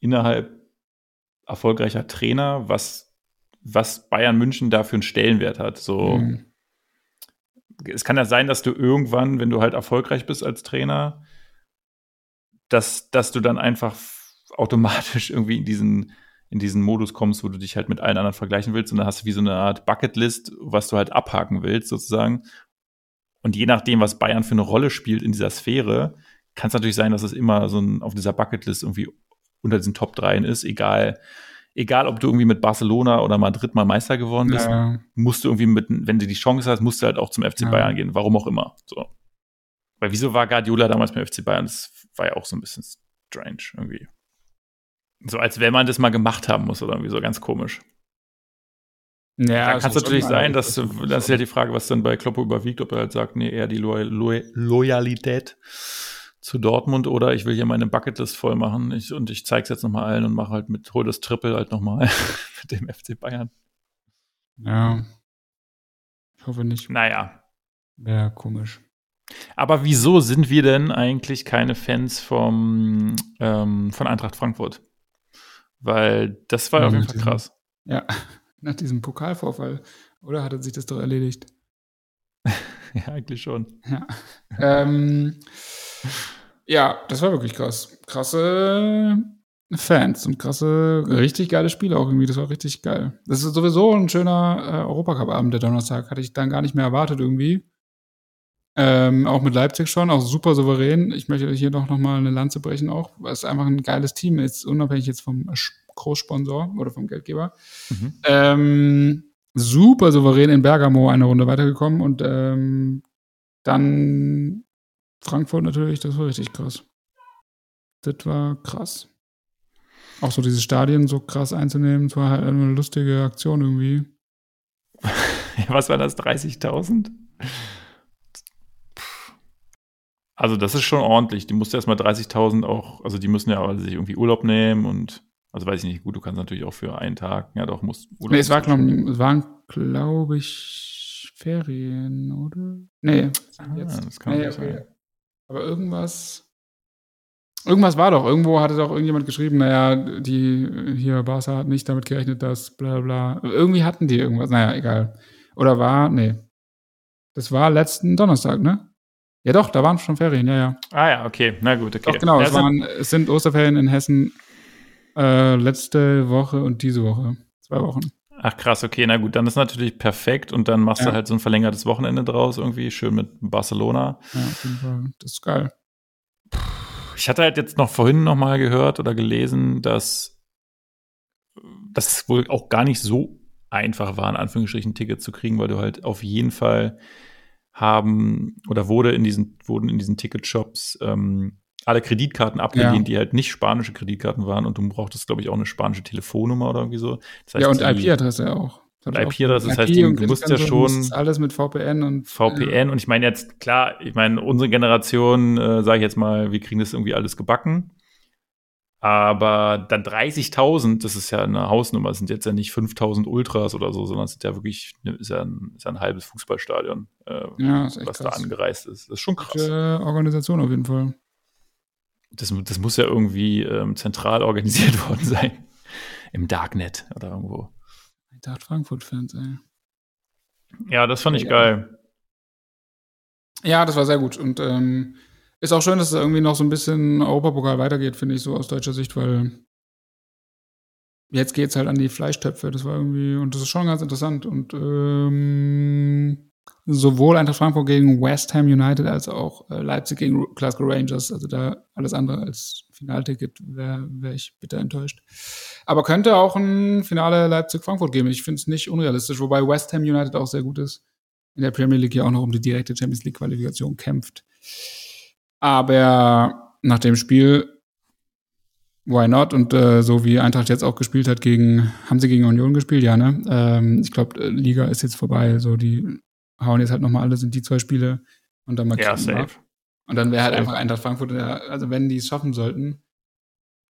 innerhalb erfolgreicher Trainer, was, was Bayern München da für einen Stellenwert hat. So, mhm. es kann ja sein, dass du irgendwann, wenn du halt erfolgreich bist als Trainer, dass, dass du dann einfach automatisch irgendwie in diesen, in diesen Modus kommst, wo du dich halt mit allen anderen vergleichen willst und dann hast du wie so eine Art Bucketlist, was du halt abhaken willst, sozusagen. Und je nachdem, was Bayern für eine Rolle spielt in dieser Sphäre, kann es natürlich sein, dass es immer so ein, auf dieser Bucketlist irgendwie unter diesen Top 3 ist, egal, egal ob du irgendwie mit Barcelona oder Madrid mal Meister geworden bist, ja. musst du irgendwie mit, wenn du die Chance hast, musst du halt auch zum FC ja. Bayern gehen, warum auch immer. So. Weil wieso war Guardiola damals beim FC Bayern? Das war ja auch so ein bisschen strange irgendwie. So als wenn man das mal gemacht haben muss oder irgendwie so ganz komisch. Ja, da kann es natürlich sein, dass das, ist ja die Frage, was dann bei Kloppo überwiegt, ob er halt sagt, nee, eher die Lo Lo Loyalität zu Dortmund oder ich will hier meine Bucketlist voll machen ich, und ich zeige es jetzt nochmal allen und mache halt mit, hol das Triple halt nochmal mit dem FC Bayern. Ja. Ich hoffe nicht. Naja. Wäre komisch. Aber wieso sind wir denn eigentlich keine Fans vom, ähm, von Eintracht Frankfurt? Weil das war ja, auf jeden Fall krass. Ja, nach diesem Pokalvorfall. Oder hat er sich das doch erledigt? ja, eigentlich schon. Ja. ähm, ja, das war wirklich krass. Krasse Fans und krasse, richtig geile Spiele auch irgendwie. Das war richtig geil. Das ist sowieso ein schöner äh, Europacup-Abend, der Donnerstag. Hatte ich dann gar nicht mehr erwartet irgendwie. Ähm, auch mit Leipzig schon, auch super souverän. Ich möchte hier doch nochmal eine Lanze brechen auch, weil es einfach ein geiles Team ist, unabhängig jetzt vom Großsponsor oder vom Geldgeber. Mhm. Ähm, super souverän in Bergamo eine Runde weitergekommen und ähm, dann Frankfurt natürlich, das war richtig krass. Das war krass. Auch so diese Stadien so krass einzunehmen, das war halt eine lustige Aktion irgendwie. Was war das, 30.000? Also das ist schon ordentlich. Die musste erstmal 30.000 auch, also die müssen ja sich irgendwie Urlaub nehmen und, also weiß ich nicht, gut, du kannst natürlich auch für einen Tag, ja doch, muss Urlaub Nee, es, war, glaub, es waren, glaube ich, Ferien, oder? Nee, ah, jetzt. das kann nee, okay. sein. Aber irgendwas, irgendwas war doch, irgendwo hatte doch irgendjemand geschrieben, naja, die hier Barca hat nicht damit gerechnet, dass bla bla. Irgendwie hatten die irgendwas, naja, egal. Oder war, nee. Das war letzten Donnerstag, ne? Ja, doch, da waren schon Ferien, ja, ja. Ah ja, okay, na gut, okay. Doch, genau, ja, es, waren, es sind Osterferien in Hessen äh, letzte Woche und diese Woche. Zwei Wochen. Ach krass, okay, na gut, dann ist natürlich perfekt und dann machst ja. du halt so ein verlängertes Wochenende draus, irgendwie schön mit Barcelona. Ja, auf jeden Fall. Das ist geil. Ich hatte halt jetzt noch vorhin noch mal gehört oder gelesen, dass das wohl auch gar nicht so einfach war, in Anführungsstrichen ein Ticket zu kriegen, weil du halt auf jeden Fall haben oder wurde in diesen, wurden in diesen Ticketshops ähm, alle Kreditkarten abgelehnt, ja. die halt nicht spanische Kreditkarten waren und du brauchtest, glaube ich, auch eine spanische Telefonnummer oder irgendwie so. Das heißt, ja, und IP-Adresse auch. IP-Adresse, das heißt, du musst ja schon. alles mit VPN und. VPN, ja. und ich meine jetzt, klar, ich meine, unsere Generation, äh, sage ich jetzt mal, wir kriegen das irgendwie alles gebacken. Aber dann 30.000, das ist ja eine Hausnummer, das sind jetzt ja nicht 5.000 Ultras oder so, sondern es sind ja wirklich, ist ja ein, ist ja ein halbes Fußballstadion, äh, ja, was krass. da angereist ist. Das ist schon krass. Gute Organisation auf jeden Fall. Das, das muss ja irgendwie ähm, zentral organisiert worden sein. Im Darknet oder irgendwo. Dark Frankfurt-Fans, ey. Ja, das fand ich ja. geil. Ja, das war sehr gut. Und ähm, ist auch schön, dass es irgendwie noch so ein bisschen Europapokal weitergeht, finde ich, so aus deutscher Sicht, weil jetzt geht es halt an die Fleischtöpfe. Das war irgendwie, und das ist schon ganz interessant. Und ähm, sowohl Eintracht Frankfurt gegen West Ham United als auch äh, Leipzig gegen Glasgow Rangers, also da alles andere als Finalticket wäre wär ich bitter enttäuscht. Aber könnte auch ein Finale Leipzig-Frankfurt geben. Ich finde es nicht unrealistisch, wobei West Ham United auch sehr gut ist. In der Premier League ja auch noch um die direkte Champions League-Qualifikation kämpft. Aber nach dem Spiel, why not? Und äh, so wie Eintracht jetzt auch gespielt hat gegen, haben sie gegen Union gespielt, ja, ne? Ähm, ich glaube, äh, Liga ist jetzt vorbei. So, die hauen jetzt halt nochmal alles in die zwei Spiele und dann mal Ja, safe. Und dann wäre halt einfach Eintracht Frankfurt, also wenn die es schaffen sollten,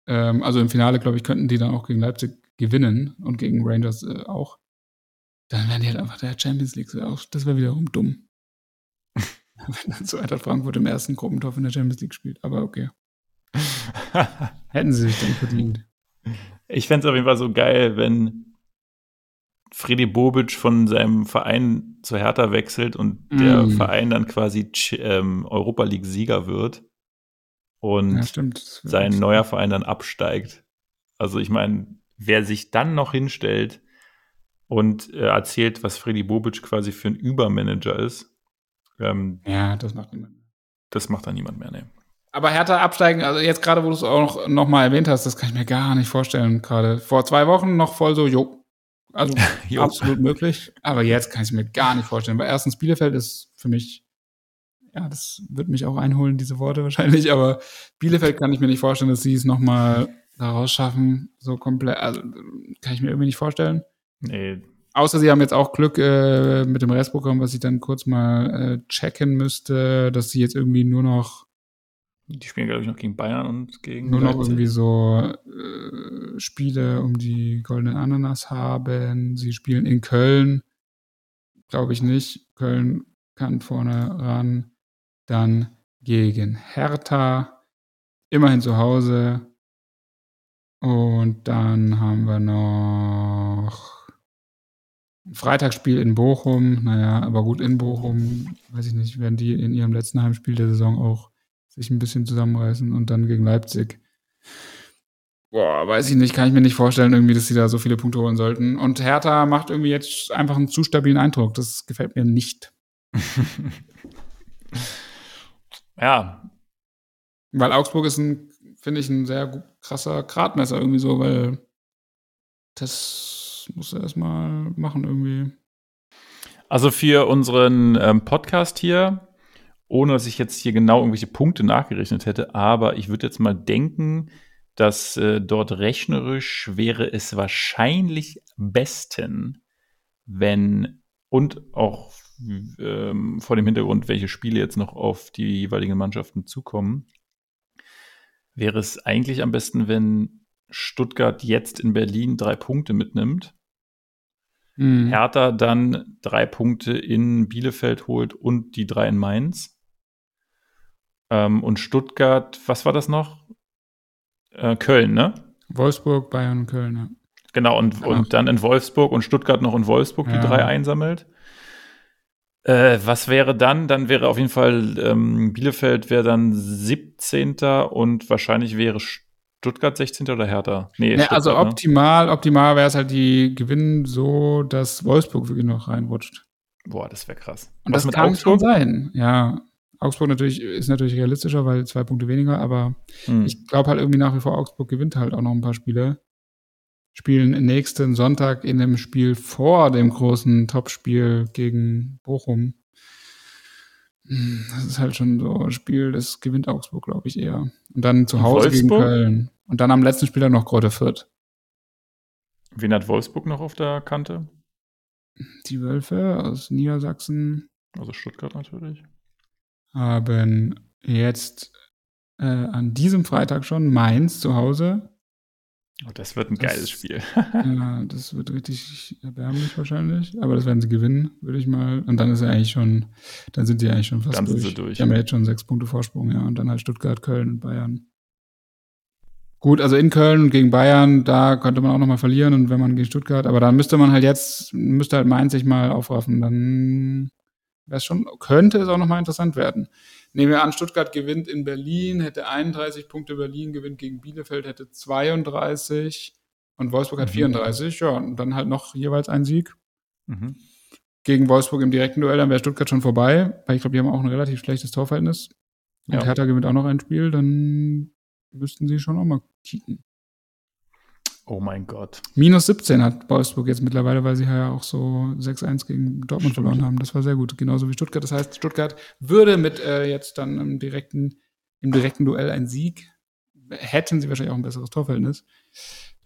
ähm, also im Finale, glaube ich, könnten die dann auch gegen Leipzig gewinnen und gegen Rangers äh, auch. Dann wären die halt einfach der Champions League. Das wäre wiederum dumm. Wenn dann so Eintracht Frankfurt im ersten Gruppentopf in der Champions League spielt. Aber okay. Hätten sie sich dann verdient. Ich fände es auf jeden Fall so geil, wenn Freddy Bobic von seinem Verein zu Hertha wechselt und mm. der Verein dann quasi ähm, Europa League-Sieger wird und ja, sein neuer Verein dann absteigt. Also ich meine, wer sich dann noch hinstellt und äh, erzählt, was Freddy Bobic quasi für ein Übermanager ist, ähm, ja, das macht niemand mehr. Das macht dann niemand mehr, ne. Aber härter absteigen, also jetzt gerade, wo du es auch noch, noch mal erwähnt hast, das kann ich mir gar nicht vorstellen. Gerade vor zwei Wochen noch voll so, jo. Also jo. absolut möglich. Aber jetzt kann ich es mir gar nicht vorstellen. Weil erstens Bielefeld ist für mich, ja, das wird mich auch einholen, diese Worte wahrscheinlich. Aber Bielefeld kann ich mir nicht vorstellen, dass sie es noch mal da rausschaffen. So komplett, also kann ich mir irgendwie nicht vorstellen. Nee, Außer sie haben jetzt auch Glück äh, mit dem Restprogramm, was ich dann kurz mal äh, checken müsste, dass sie jetzt irgendwie nur noch. Die spielen, glaube ich, noch gegen Bayern und gegen. Nur noch irgendwie so äh, Spiele um die goldenen Ananas haben. Sie spielen in Köln. Glaube ich nicht. Köln kann vorne ran. Dann gegen Hertha. Immerhin zu Hause. Und dann haben wir noch Freitagsspiel in Bochum, naja, aber gut, in Bochum, weiß ich nicht, werden die in ihrem letzten Heimspiel der Saison auch sich ein bisschen zusammenreißen und dann gegen Leipzig. Boah, weiß ich nicht, kann ich mir nicht vorstellen, irgendwie, dass sie da so viele Punkte holen sollten. Und Hertha macht irgendwie jetzt einfach einen zu stabilen Eindruck. Das gefällt mir nicht. ja. Weil Augsburg ist ein, finde ich, ein sehr krasser Gradmesser irgendwie so, weil das muss er erstmal machen irgendwie. Also für unseren ähm, Podcast hier, ohne dass ich jetzt hier genau irgendwelche Punkte nachgerechnet hätte, aber ich würde jetzt mal denken, dass äh, dort rechnerisch wäre es wahrscheinlich besten, wenn und auch ähm, vor dem Hintergrund, welche Spiele jetzt noch auf die jeweiligen Mannschaften zukommen, wäre es eigentlich am besten, wenn Stuttgart jetzt in Berlin drei Punkte mitnimmt. Mhm. Hertha dann drei Punkte in Bielefeld holt und die drei in Mainz. Ähm, und Stuttgart, was war das noch? Äh, Köln, ne? Wolfsburg, Bayern und Köln, ja. Genau, und, genau. und dann in Wolfsburg und Stuttgart noch in Wolfsburg die ja. drei einsammelt. Äh, was wäre dann? Dann wäre auf jeden Fall ähm, Bielefeld wäre dann 17. und wahrscheinlich wäre Stuttgart 16. oder Hertha? Nee, ja, also optimal, ne? optimal wäre es halt, die gewinnen so, dass Wolfsburg wirklich noch reinrutscht. Boah, das wäre krass. Und was das kann Augsburg? schon sein, ja. Augsburg natürlich ist natürlich realistischer, weil zwei Punkte weniger, aber hm. ich glaube halt irgendwie nach wie vor, Augsburg gewinnt halt auch noch ein paar Spiele. Spielen nächsten Sonntag in dem Spiel vor dem großen Topspiel gegen Bochum. Hm, das ist halt schon so ein Spiel, das gewinnt Augsburg, glaube ich, eher. Und dann zu Hause gegen Köln. Und dann am letzten Spiel noch Grote Fürth. Wen hat Wolfsburg noch auf der Kante? Die Wölfe aus Niedersachsen. Also Stuttgart natürlich haben jetzt äh, an diesem Freitag schon Mainz zu Hause. Oh, das wird ein das, geiles Spiel. ja, das wird richtig erbärmlich wahrscheinlich. Aber das werden sie gewinnen, würde ich mal. Und dann ist er eigentlich schon, dann sind die eigentlich schon fast dann durch. Sind sie durch. Die haben ja jetzt schon sechs Punkte Vorsprung, ja. Und dann halt Stuttgart, Köln und Bayern. Gut, also in Köln und gegen Bayern, da könnte man auch nochmal verlieren und wenn man gegen Stuttgart, aber dann müsste man halt jetzt, müsste halt Mainz sich mal aufraffen. Dann wäre schon, könnte es auch nochmal interessant werden. Nehmen wir an, Stuttgart gewinnt in Berlin, hätte 31 Punkte, Berlin gewinnt gegen Bielefeld, hätte 32 und Wolfsburg hat mhm. 34, ja, und dann halt noch jeweils ein Sieg. Mhm. Gegen Wolfsburg im direkten Duell, dann wäre Stuttgart schon vorbei, weil ich glaube, die haben auch ein relativ schlechtes Torverhältnis. Und ja. Hertha gewinnt auch noch ein Spiel, dann müssten sie schon auch mal kicken. Oh mein Gott. Minus 17 hat Wolfsburg jetzt mittlerweile, weil sie ja auch so 6-1 gegen Dortmund Stimmt. verloren haben. Das war sehr gut, genauso wie Stuttgart. Das heißt, Stuttgart würde mit äh, jetzt dann im direkten, im direkten Duell ein Sieg, hätten sie wahrscheinlich auch ein besseres Torverhältnis.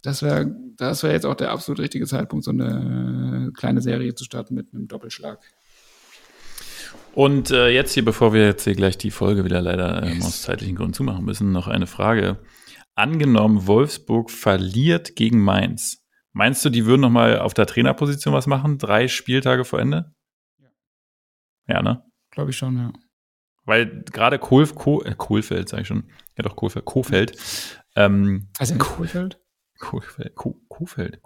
Das wäre das wär jetzt auch der absolut richtige Zeitpunkt, so eine kleine Serie zu starten mit einem Doppelschlag. Und äh, jetzt hier, bevor wir jetzt hier gleich die Folge wieder leider ähm, aus zeitlichen Gründen zumachen müssen, noch eine Frage angenommen, Wolfsburg verliert gegen Mainz. Meinst du, die würden noch mal auf der Trainerposition was machen? Drei Spieltage vor Ende? Ja. Ja, ne? Glaube ich schon, ja. Weil gerade Kohl, Kohl, äh, Kohlfeld, sage ich schon. Ja, doch, Kohlfeld. Kohfeld. Ähm, also Kohlfeld? Kohlfeld. Kohlfeld.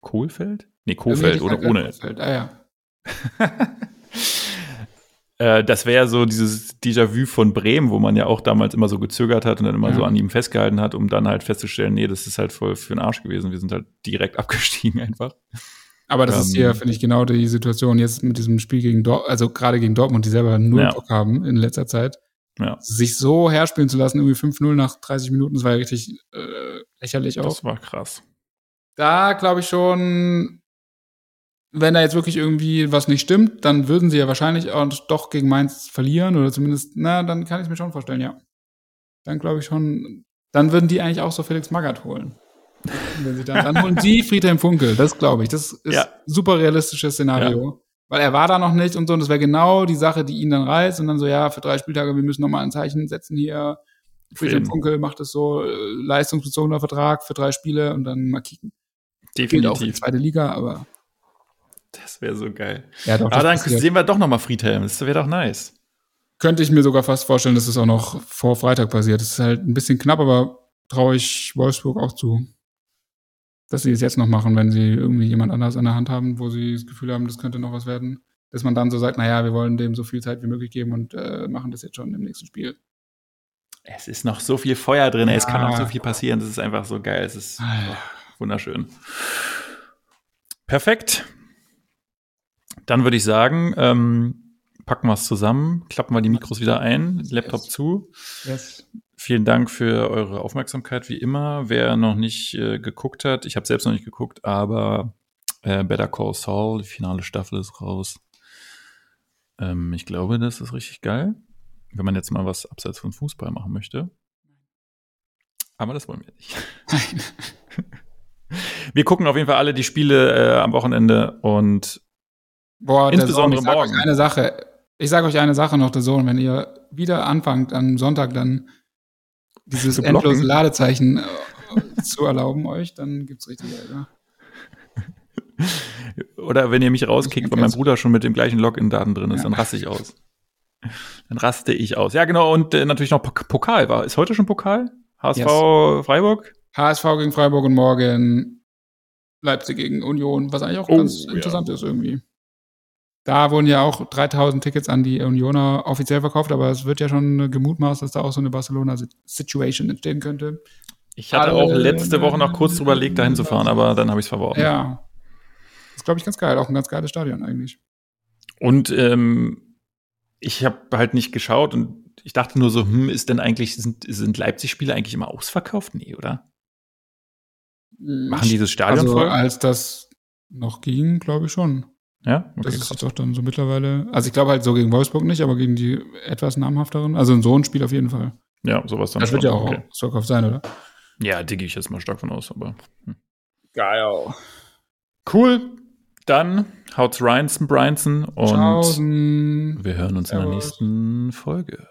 Kohlfeld? Nee, Kohlfeld oder ohne. Kohlfeld. Ah, ja. Äh, das wäre so dieses Déjà-vu von Bremen, wo man ja auch damals immer so gezögert hat und dann immer ja. so an ihm festgehalten hat, um dann halt festzustellen, nee, das ist halt voll für den Arsch gewesen. Wir sind halt direkt abgestiegen einfach. Aber das ähm, ist hier, finde ich, genau die Situation jetzt mit diesem Spiel gegen Dortmund, also gerade gegen Dortmund, die selber null ja. Bock haben in letzter Zeit. Ja. Sich so herspielen zu lassen, irgendwie 5-0 nach 30 Minuten, das war ja richtig äh, lächerlich auch. Das war krass. Da glaube ich schon, wenn da jetzt wirklich irgendwie was nicht stimmt, dann würden sie ja wahrscheinlich auch doch gegen Mainz verlieren oder zumindest, na, dann kann ich es mir schon vorstellen, ja. Dann glaube ich schon, dann würden die eigentlich auch so Felix Magath holen. Wenn sie dann, dann holen sie Friedhelm Funkel, das glaube ich. Das ist ja. super realistisches Szenario. Ja. Weil er war da noch nicht und so, und das wäre genau die Sache, die ihn dann reißt und dann so, ja, für drei Spieltage, wir müssen nochmal ein Zeichen setzen hier. Friedhelm Funkel macht es so, äh, leistungsbezogener Vertrag für drei Spiele und dann mal kicken. Definitiv. Geht auch für die zweite Liga, aber das wäre so geil. Ja, doch, Aber dann sehen wir doch noch mal Friedhelm. Das wäre doch nice. Könnte ich mir sogar fast vorstellen, dass es das auch noch vor Freitag passiert. Das ist halt ein bisschen knapp, aber traue ich Wolfsburg auch zu. dass sie es jetzt noch machen, wenn sie irgendwie jemand anders an der Hand haben, wo sie das Gefühl haben, das könnte noch was werden. Dass man dann so sagt, naja, wir wollen dem so viel Zeit wie möglich geben und äh, machen das jetzt schon im nächsten Spiel. Es ist noch so viel Feuer drin, ja. es kann noch so viel passieren, das ist einfach so geil, es ist oh, wunderschön. Perfekt. Dann würde ich sagen, ähm, packen wir es zusammen, klappen wir die Mikros wieder ein, Laptop yes. zu. Yes. Vielen Dank für eure Aufmerksamkeit, wie immer. Wer noch nicht äh, geguckt hat, ich habe selbst noch nicht geguckt, aber äh, Better Call Saul, die finale Staffel ist raus. Ähm, ich glaube, das ist richtig geil, wenn man jetzt mal was abseits von Fußball machen möchte. Aber das wollen wir nicht. Nein. wir gucken auf jeden Fall alle die Spiele äh, am Wochenende und Boah, insbesondere Sohn, morgen. Eine Sache. Ich sage euch eine Sache noch, der Sohn, wenn ihr wieder anfangt am Sonntag dann dieses endlose Ladezeichen äh, zu erlauben euch, dann gibt's richtig Ärger. Oder wenn ihr mich rauskickt, weil mein Bruder schon mit dem gleichen Login-Daten drin ist, ja. dann raste ich aus. Dann raste ich aus. Ja, genau. Und äh, natürlich noch Pokal war. Ist heute schon Pokal? HSV yes. Freiburg? HSV gegen Freiburg und morgen Leipzig gegen Union, was eigentlich auch oh, ganz ja. interessant ist irgendwie. Da wurden ja auch 3000 Tickets an die Unioner offiziell verkauft, aber es wird ja schon gemutmaßt, dass da auch so eine Barcelona-Situation entstehen könnte. Ich hatte Alle, auch letzte Woche noch kurz drüber überlegt, dahin zu fahren, aber dann habe ich es verworfen. Ja. Das ist, glaube ich, ganz geil. Auch ein ganz geiles Stadion eigentlich. Und ähm, ich habe halt nicht geschaut und ich dachte nur so, hm, ist denn eigentlich, sind, sind Leipzig-Spiele eigentlich immer ausverkauft? Nee, oder? Machen dieses Stadion also, voll? Als das noch ging, glaube ich schon. Ja, okay, das ist krass. doch dann so mittlerweile. Also ich glaube halt so gegen Wolfsburg nicht, aber gegen die etwas namhafteren. Also in so ein Spiel auf jeden Fall. Ja, sowas dann. Das wird ja auch okay. Ausverkauft sein, oder? Ja, denke ich jetzt mal stark von aus, aber. Hm. Geil. Cool. Dann haut's Reinson, Bryanson und Tschaußen. wir hören uns Servus. in der nächsten Folge.